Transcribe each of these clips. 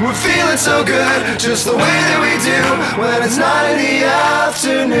We're feeling so good, just the way that we do when it's not in the afternoon.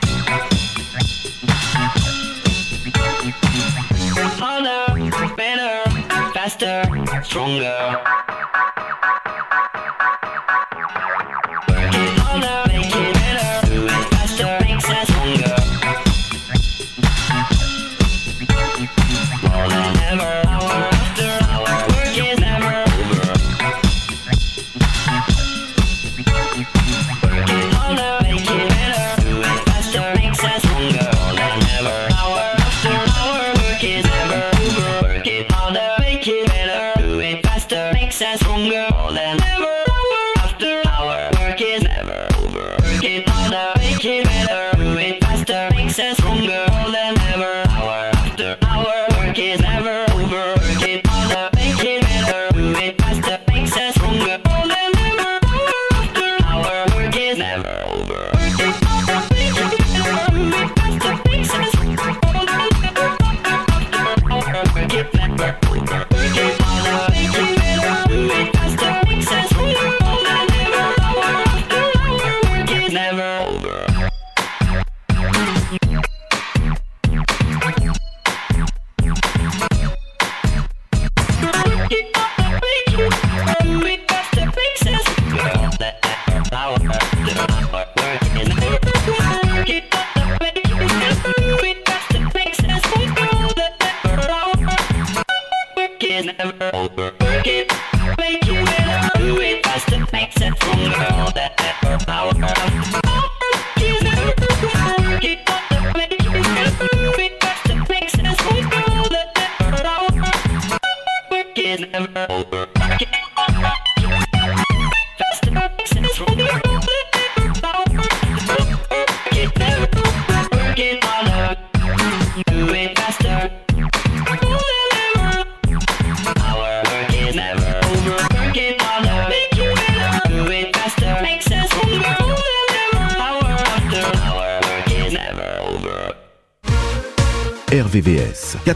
冲了。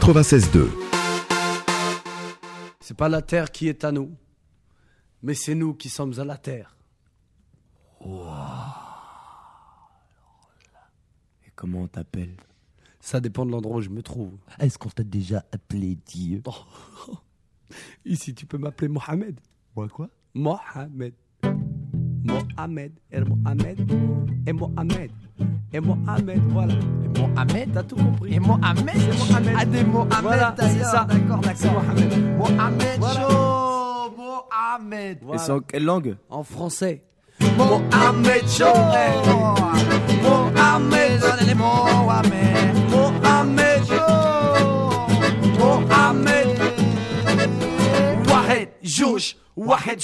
96.2. C'est pas la terre qui est à nous, mais c'est nous qui sommes à la terre. Et comment on t'appelle? Ça dépend de l'endroit où je me trouve. Est-ce qu'on t'a déjà appelé Dieu? Ici, tu peux m'appeler Mohamed. Moi quoi? Mohamed. Mohamed. Et Mohamed. Et Mohamed. Et Mohamed, voilà. Et Mohamed T'as tout compris. Et Mohamed C'est Mohamed. Ah, des Mohamed Voilà, c'est ça. D'accord, d'accord. Mohamed. Mohamed Voilà. Mohamed Voilà. Et c'est en quelle langue En français. Mohamed Chaud Mohamed Mohamed Mohamed Chaud Mohamed Wahed, Jouch, Wahed.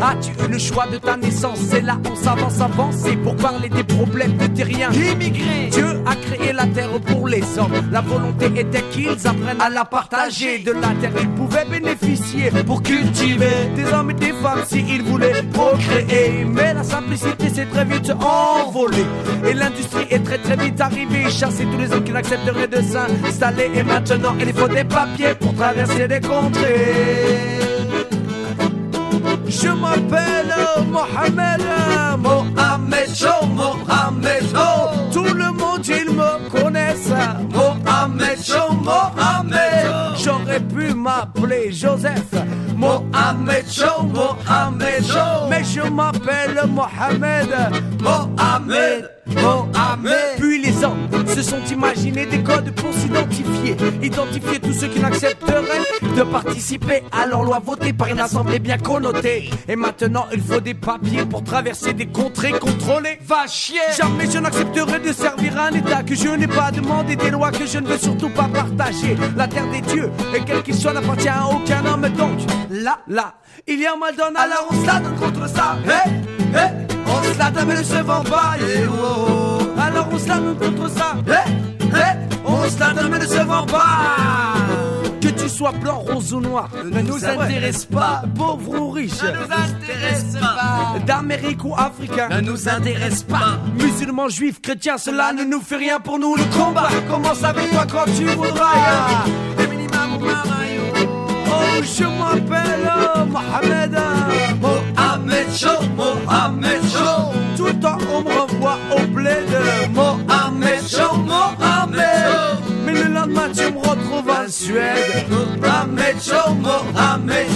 As-tu eu le choix de ta naissance? C'est là on s'avance, avancer pour parler des problèmes de tes riens. Immigrés. Dieu a créé la terre pour les hommes. La volonté était qu'ils apprennent à la partager. De la terre, ils pouvaient bénéficier pour cultiver des hommes et des femmes s'ils voulaient procréer. Mais la simplicité s'est très vite envolée. Et l'industrie est très très vite arrivée. Chasser tous les hommes qui n'accepteraient de s'installer. Et maintenant, il faut des papiers pour traverser des contrées. Je m'appelle Mohamed, Mohamed Cho, Mohamed Cho. Tout le monde, ils me connaissent. Mohamed Cho, Mohamed. J'aurais pu m'appeler Joseph. Mohamed Cho, Mohamed Cho. Mais je m'appelle Mohamed, Mohamed, Mohamed. Puis les hommes se sont imaginés des codes pour s'identifier. Identifier tous ceux qui n'accepteraient de participer à leur loi votée par une assemblée bien connotée. Et maintenant, il faut des papiers pour traverser des contrées contrôlées. Va chier! Jamais je n'accepterai de servir un État que je n'ai pas demandé, des lois que je ne veux surtout pas partager. La terre des dieux, et quel qu'il soit, n'appartient à aucun homme. Donc, là, là, il y a un mal donne, alors on se la donne contre ça. Hé, hé, on se la donne, mais ne se vend pas. oh. Alors on se la donne contre ça. Hé, hé, on se la donne, mais ne se vend pas. Que tu sois blanc, rose ou noir, ne nous intéresse pas. Pauvre ou riche, ne nous intéresse pas. D'Amérique ou africain, ne nous intéresse pas. Musulmans, juifs, chrétiens, cela ne nous fait rien pour nous. Le combat commence avec toi quand tu voudras. Oh, je m'appelle euh, Mohamed. Mohamed Cho, Mohamed Cho. Tout le temps, me au bled. Mohamed Mohamed. Mais le lendemain, tu me retrouves en Suède. Mohamed Cho, Mohamed.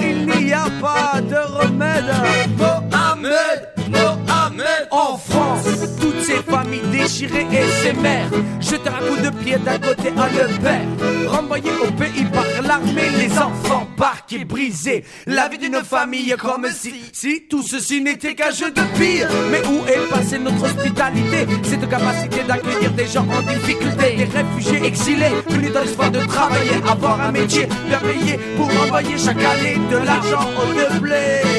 Il n'y a pas de remède. Mohamed, Mohamed. En France, toutes ces familles déchirées et ces mères. Jeter un coup de pied d'un côté à le père. Renvoyés au pays par l'armée, les enfants parqués, brisés. La vie d'une famille comme si, si tout ceci n'était qu'un jeu de pire. Mais où est passée notre hospitalité? Cette capacité d'accueillir des gens en difficulté, des réfugiés exilés, venus dans l'espoir de travailler, avoir un métier bien payé pour envoyer chaque année de l'argent au blé.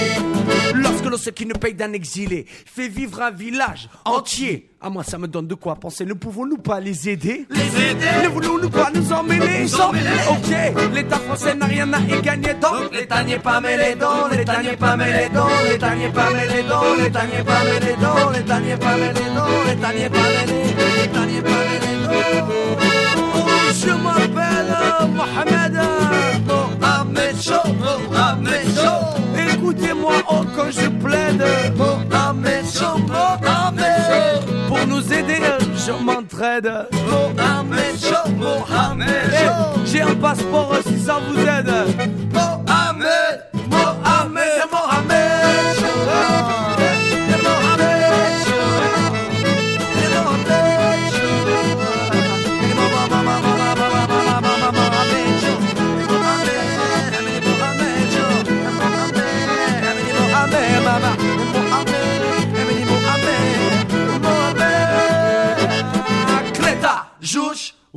Lorsque l'on sait qu'il ne paye d'un exilé, fait vivre un village entier. À moi, ça me donne de quoi penser. Ne pouvons-nous pas les aider? Les aider? Ne voulons-nous pas nous emmêler Nous emmêler Ok, l'État français n'a rien à y gagner donc l'État pas mêlé donc l'État pas mêlé donc l'État pas mêlé donc l'État n'y est pas mêlé donc l'État pas mêlé donc l'État pas mêlé l'État n'y est pas mêlé donc Oh, je m'appelle Mohamed Mohamed Cho Mohamed Écoutez-moi oh quand je plaide Mohamed Cho Mohamed Pour nous aider je m'entraide Mohamed Cho Mohamed J'ai un passeport si ça vous aide. Mohamed Mohamed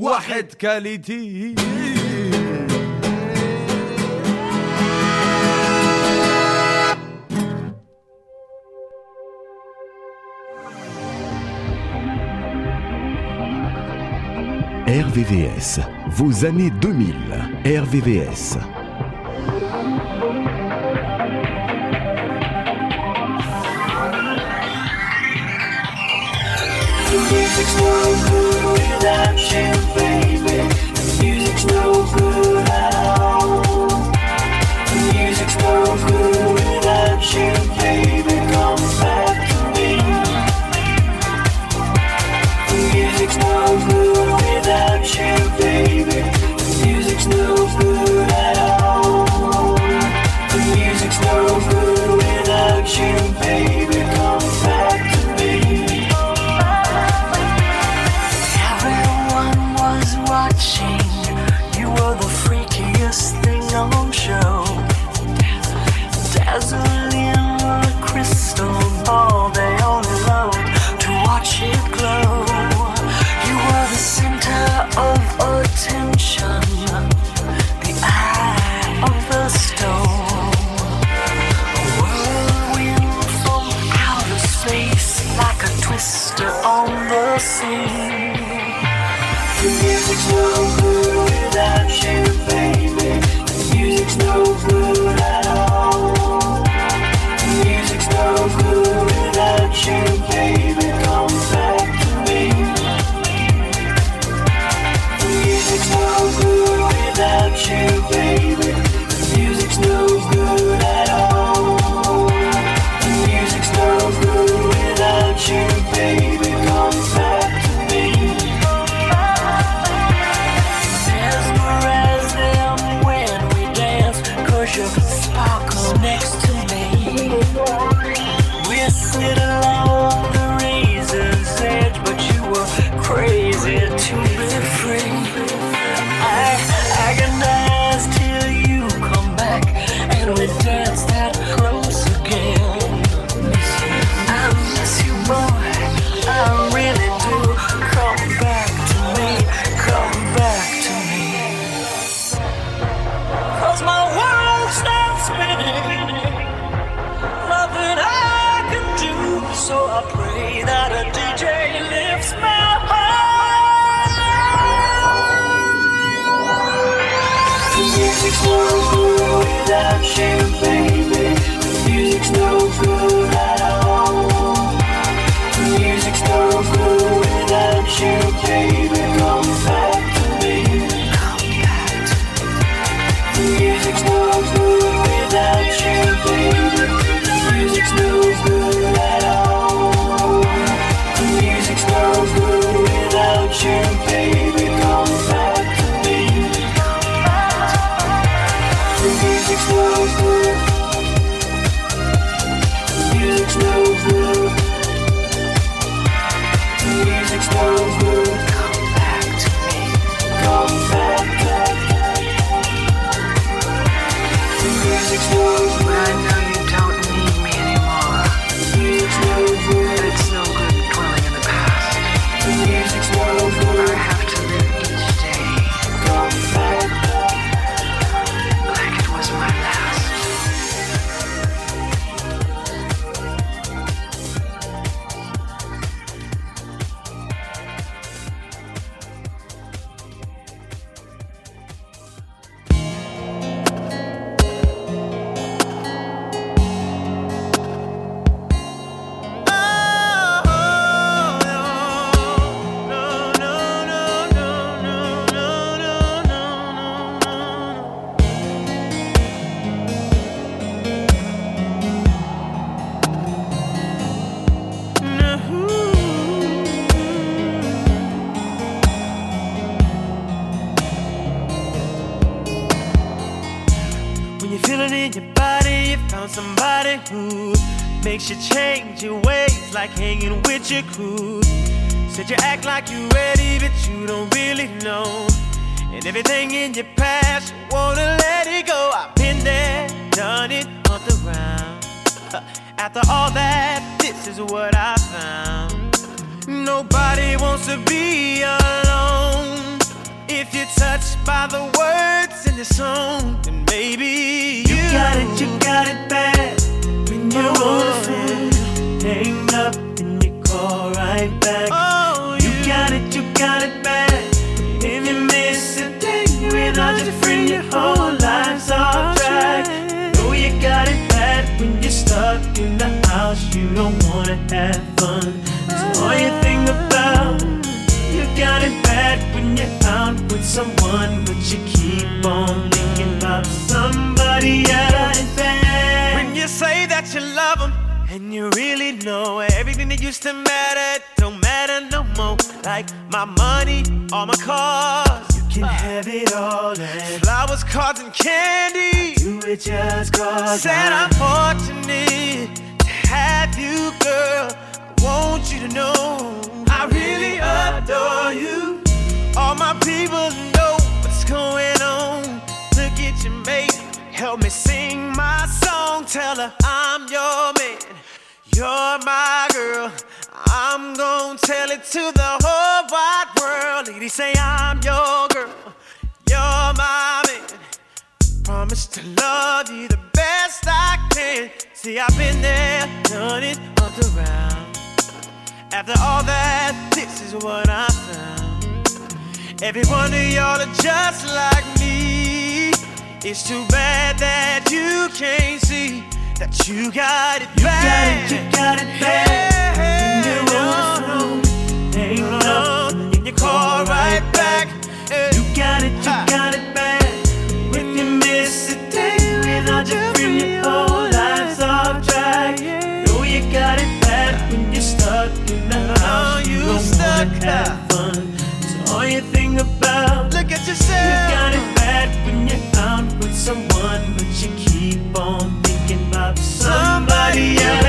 واحد كاليتي RVVS, vos années 2000. RVVS. music's no good. hanging with your crew. Said you act like you ready, but you don't really know. And everything in your past, you wanna let it go. I've been there, done it, on the round. After all that, this is what I found. Nobody wants to be alone. If you're touched by the words in the song, then maybe you, you got it, you got it bad when you're on the Hang up all right back. Oh, you, got it, you got it back. If you miss a day without your friend, your whole life's off track. Know you got it bad when you're stuck in the house, you don't wanna have fun. So all you think about, you got it bad when you're out with someone, but you keep on thinking about somebody else. When you say that you love them you really know everything that used to matter don't matter no more. Like my money, all my cars. You can have it all, and flowers, cards, and candy. Do it just cause Said I'm fortunate to have you, girl. I want you to know I really adore you. All my people know what's going on. Look at your mate, help me sing my song. Tell her I'm your man, you're my girl. I'm gonna tell it to the whole wide world. Lady, say I'm your girl, you're my man. Promise to love you the best I can. See, I've been there, done it, up around. After all that, this is what I found. Every one of y'all are just like me. It's too bad that you can't see that you got it You bad. got it, you got it bad. Yeah, When you're on the phone, ain't no, and you call right back. Yeah. You got it, you Ha. got it bad. If you miss a day without your friend, your whole life's off track. Know you got it bad when you're stuck in the oh, house. you don't stuck, wanna have fun. So all you think about, Look at yourself. you got it bad when you're out with someone, but you keep on somebody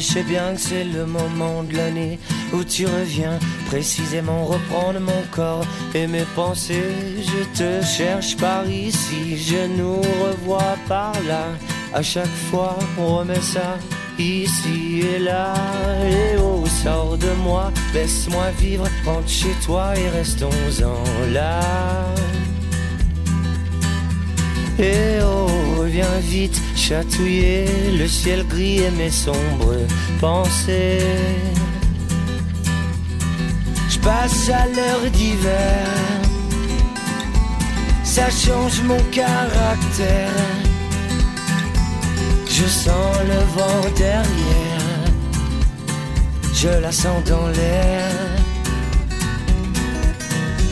je sais bien que c'est le moment de l'année où tu reviens précisément reprendre mon corps et mes pensées. Je te cherche par ici, je nous revois par là. À chaque fois, on remet ça ici et là. Et oh, sors de moi, laisse-moi vivre, rentre chez toi et restons-en là. Oh, viens vite chatouiller le ciel gris et mes sombres pensées. Je passe à l'heure d'hiver, ça change mon caractère. Je sens le vent derrière, je la sens dans l'air.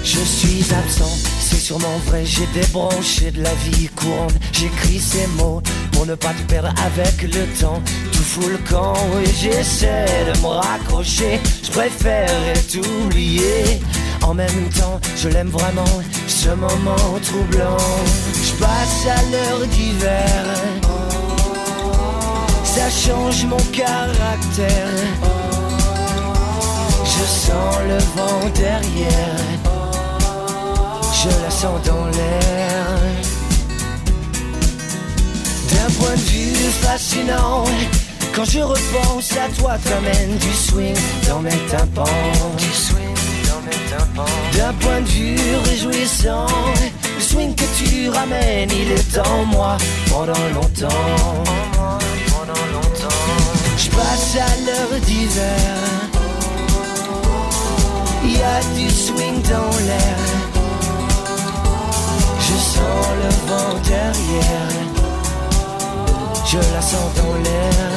Je suis absent, sûrement vrai, j'ai débranché de la vie courante. J'écris ces mots pour ne pas te perdre avec le temps. Tout fout le camp et j'essaie de me raccrocher. Je préférerais t'oublier. En même temps, je l'aime vraiment, ce moment troublant. Je passe à l'heure d'hiver. Ça change mon caractère. Je sens le vent derrière. Je la sens dans l'air. D'un point de vue fascinant, quand je repense à toi, t'amènes du swing dans mes tympans. Du swing dans mes tympans. D'un point de vue réjouissant, le swing que tu ramènes, il est en moi pendant longtemps. Pendant longtemps. Je passe à l'heure d'hiver. Il y a du swing dans l'air. Sens le vent derrière. Je la sens dans l'air.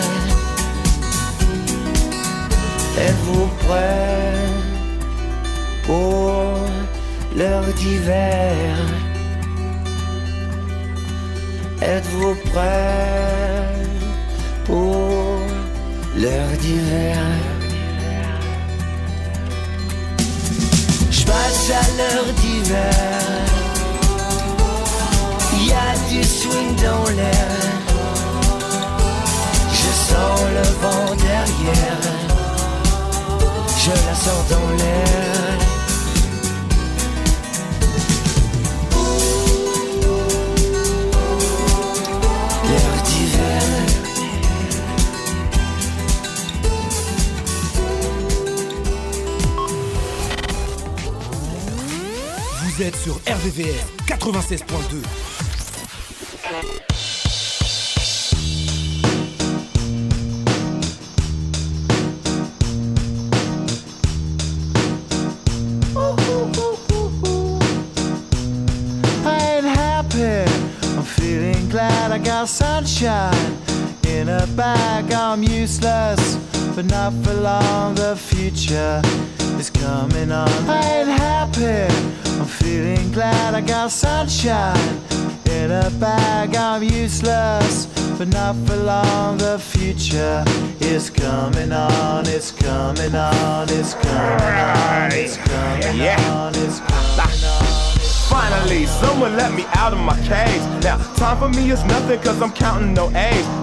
Êtes-vous prêts pour l'heure d'hiver? Êtes-vous prêts pour l'heure d'hiver? Je passe à l'heure d'hiver du swing dans l'air. Je sens le vent derrière. Je la sors dans l'air. Vous êtes sur RVVR 96.2. The future is coming on. I ain't happy. I'm feeling glad I got sunshine in a bag. I'm useless, but not for long. The future is coming on. It's coming on. It's coming on. It's coming Yeah. on. It's coming on. Finally, someone let me out of my cage. Now, time for me is nothing cause I'm counting no A's.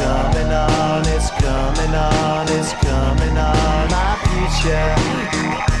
Coming on. It's coming on. My future.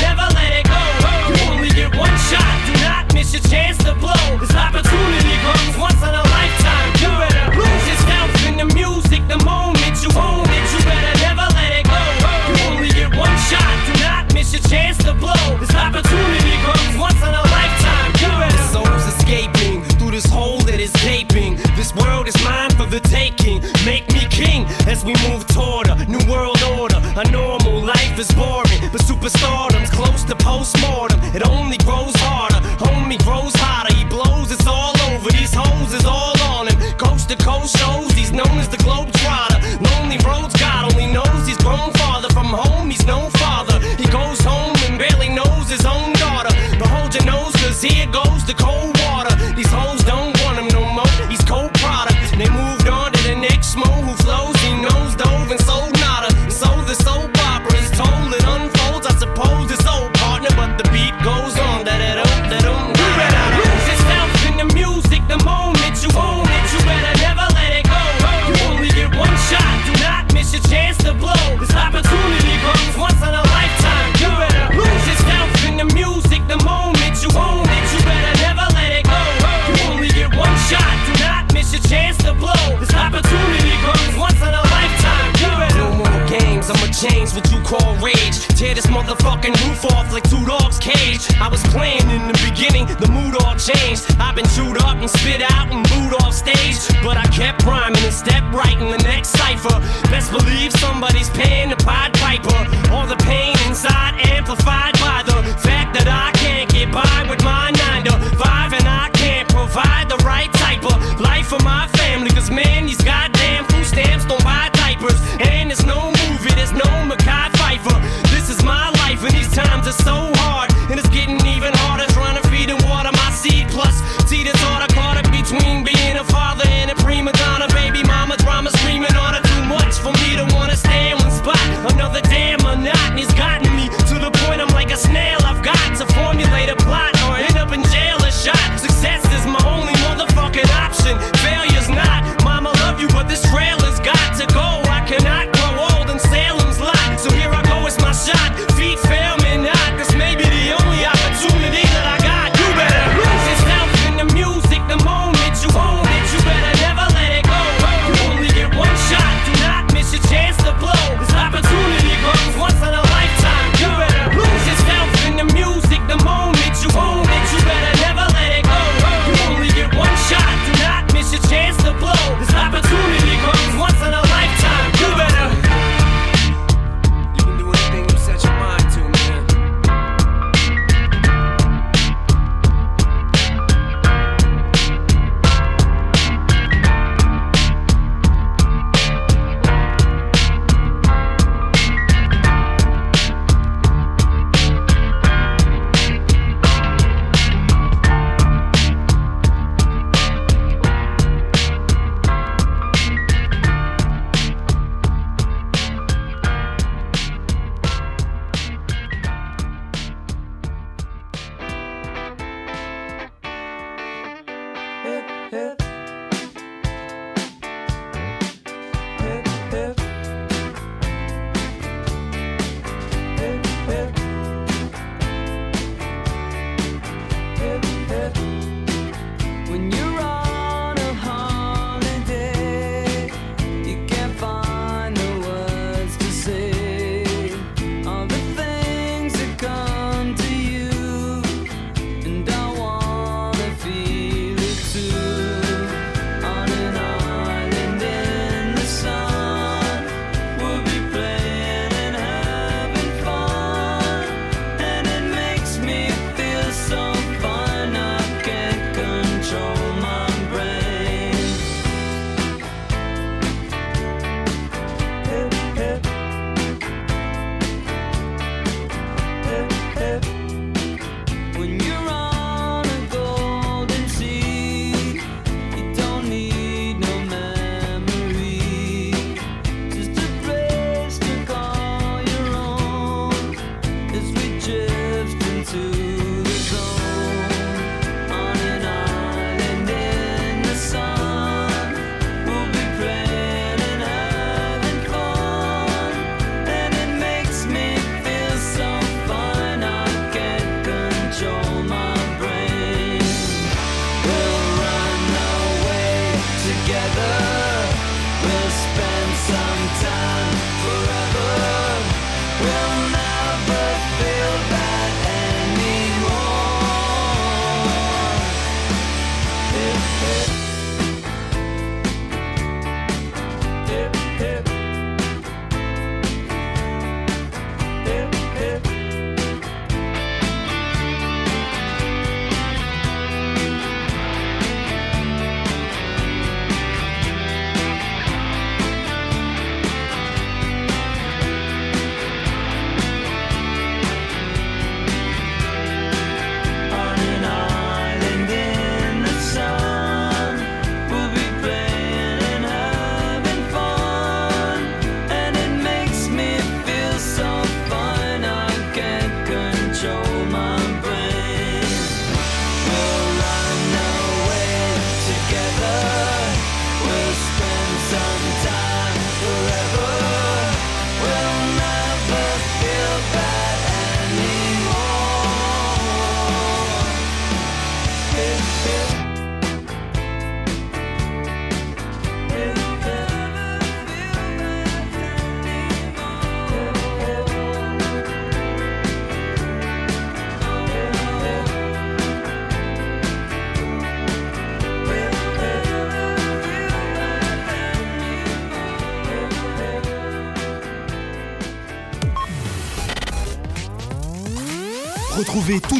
chance to blow. This opportunity comes once in a lifetime. You better lose yourself in the music the moment you own it. You better never let it go. You only get one shot. Do not miss your chance to blow. This opportunity comes once in a lifetime. You better souls escaping through this hole that is gaping. This world is mine for the taking. Make me king as we move toward a new world order. A normal life is boring, but superstardom's close to postmortem. It only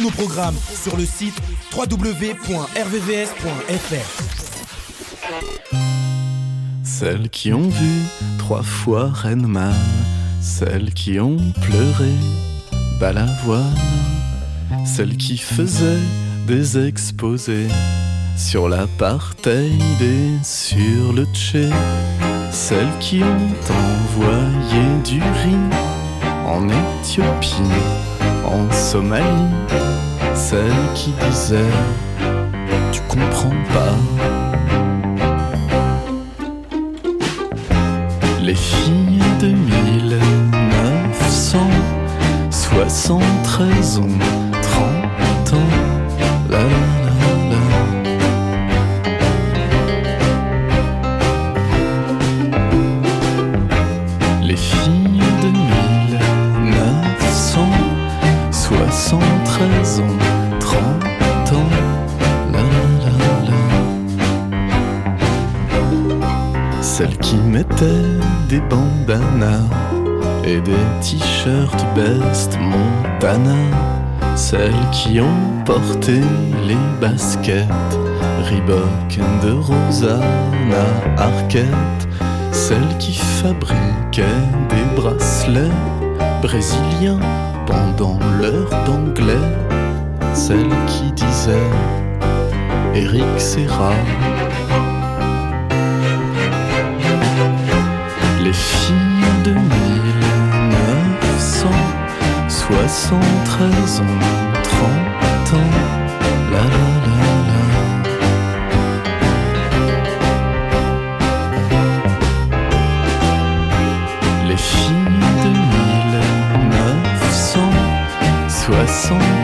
nos programmes sur le site www.rvvs.fr. Celles qui ont vu trois fois Renman, celles qui ont pleuré Balavoine, celles qui faisaient des exposés sur l'apartheid et sur le Tché, celles qui ont envoyé du riz en Éthiopie, en Somalie, celles qui disaient Tu comprends pas. Les filles de 1973 ont et des t-shirts Best Montana. Celles qui ont porté les baskets Reebok de Rosanna Arquette. Celles qui fabriquaient des bracelets brésiliens pendant l'heure d'anglais. Celles qui disaient Eric Serra. Les filles de 1973 ont 30 ans. La la la la. Les filles de 1973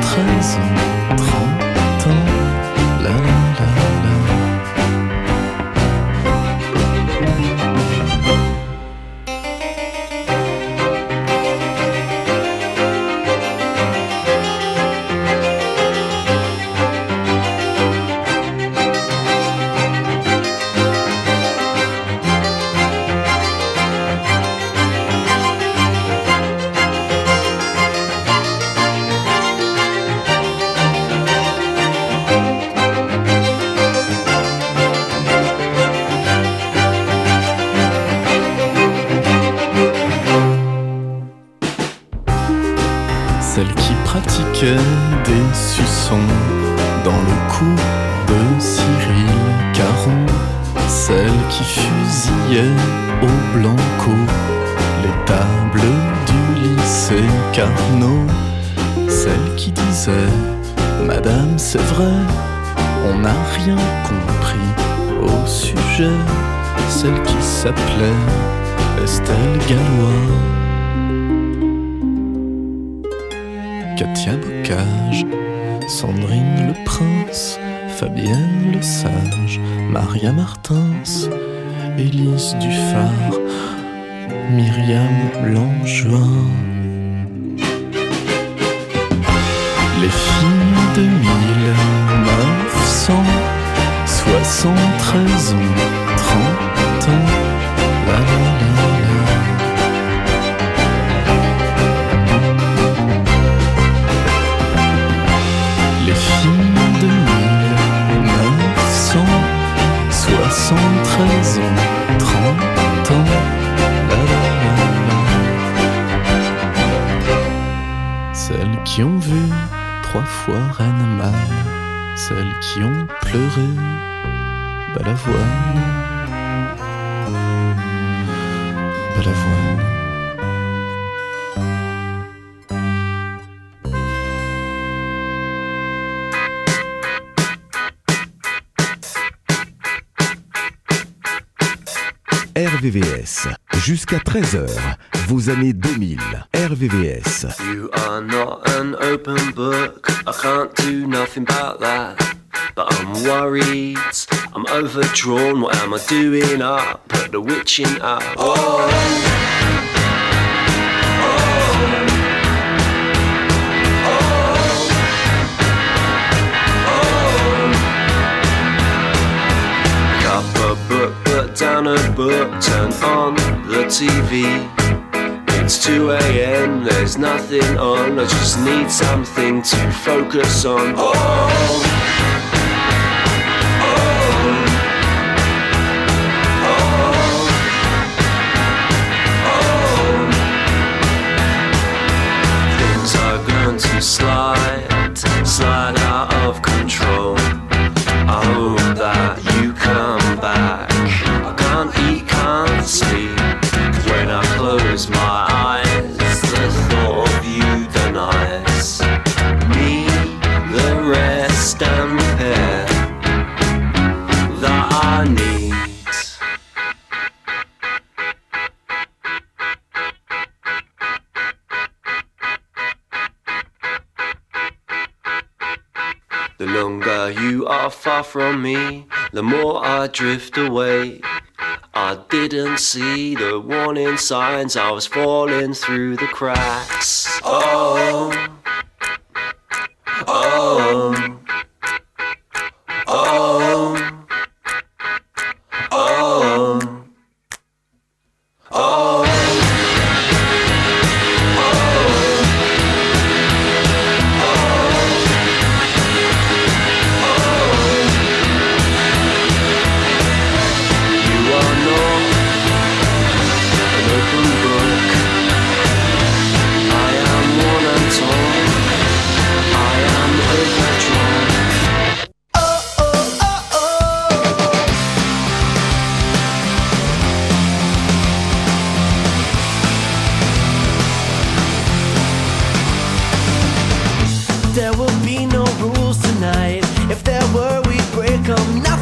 Sandrine le Prince, Fabienne le Sage, Maria Martins, Élise Dufard, Myriam Langevin. Les filles de 1973 ont 1973 ont 30 ans. La la. Celles qui ont vu trois fois Renman, celles qui ont pleuré Balavoine. Balavoine. RVVS. Jusqu'à 13h, vos années 2000. RVVS. You are not an open book. I can't do nothing about that. But I'm worried. I'm overdrawn. What am I doing up? Put the witching up. Oh. down a book, turn on the TV. It's 2 a.m., there's nothing on, I just need something to focus on. Oh, oh, oh, Things are going to slide, slide out of control. from me, the more I drift away. I didn't see the warning signs, I was falling through the cracks. Oh, oh. tell nothing.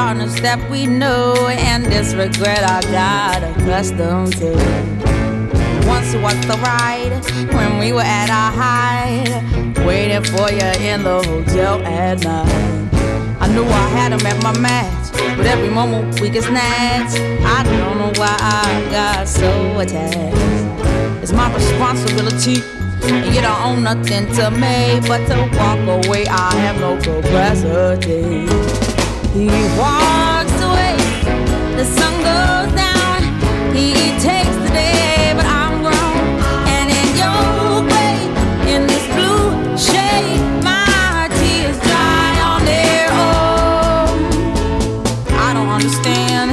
darkness that we know and this regret I got accustomed to. Once was the ride when we were at our height, waiting for you in the hotel at night. I knew I had him at my match, but every moment we get snatched. I don't know why I got so attached. It's my responsibility. And you don't own nothing to me but to walk away. I have no capacity. He walks away, the sun goes down, he takes the day, but I'm grown. And in your way, in this blue shade, my tears dry on their own. I don't understand,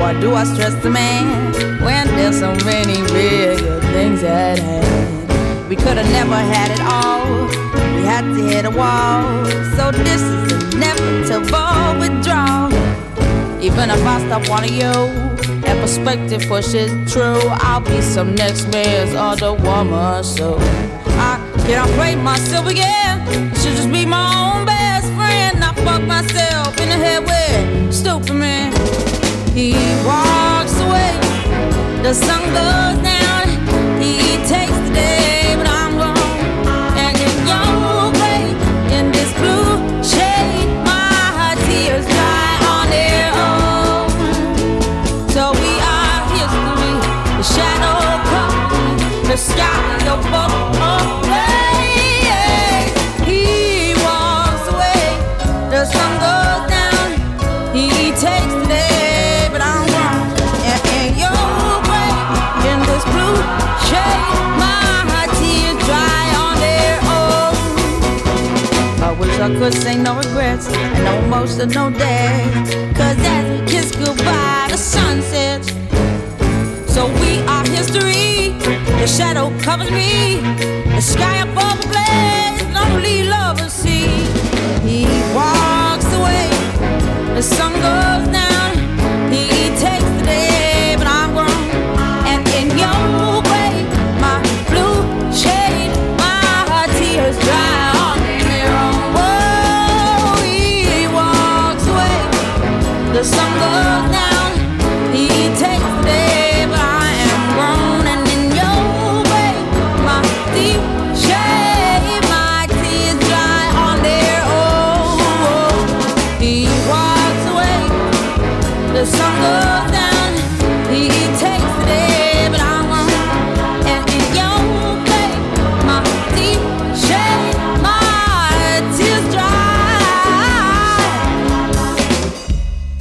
why do I stress the man when there's so many bigger things at hand? We could have never had it all, we had to hit a wall, so this is even if I stop wanting you and perspective pushes true, I'll be some next man's other woman. So I can't play myself again. Should just be my own best friend. I fuck myself in the head with stupid man. He walks away, the sun goes cause ain't no regrets and no most of no day. Cause as we kiss goodbye, the sun sets. So we are history. The shadow covers me. The sky above the blaze, lonely lovers see. He walks away. The sun goes down.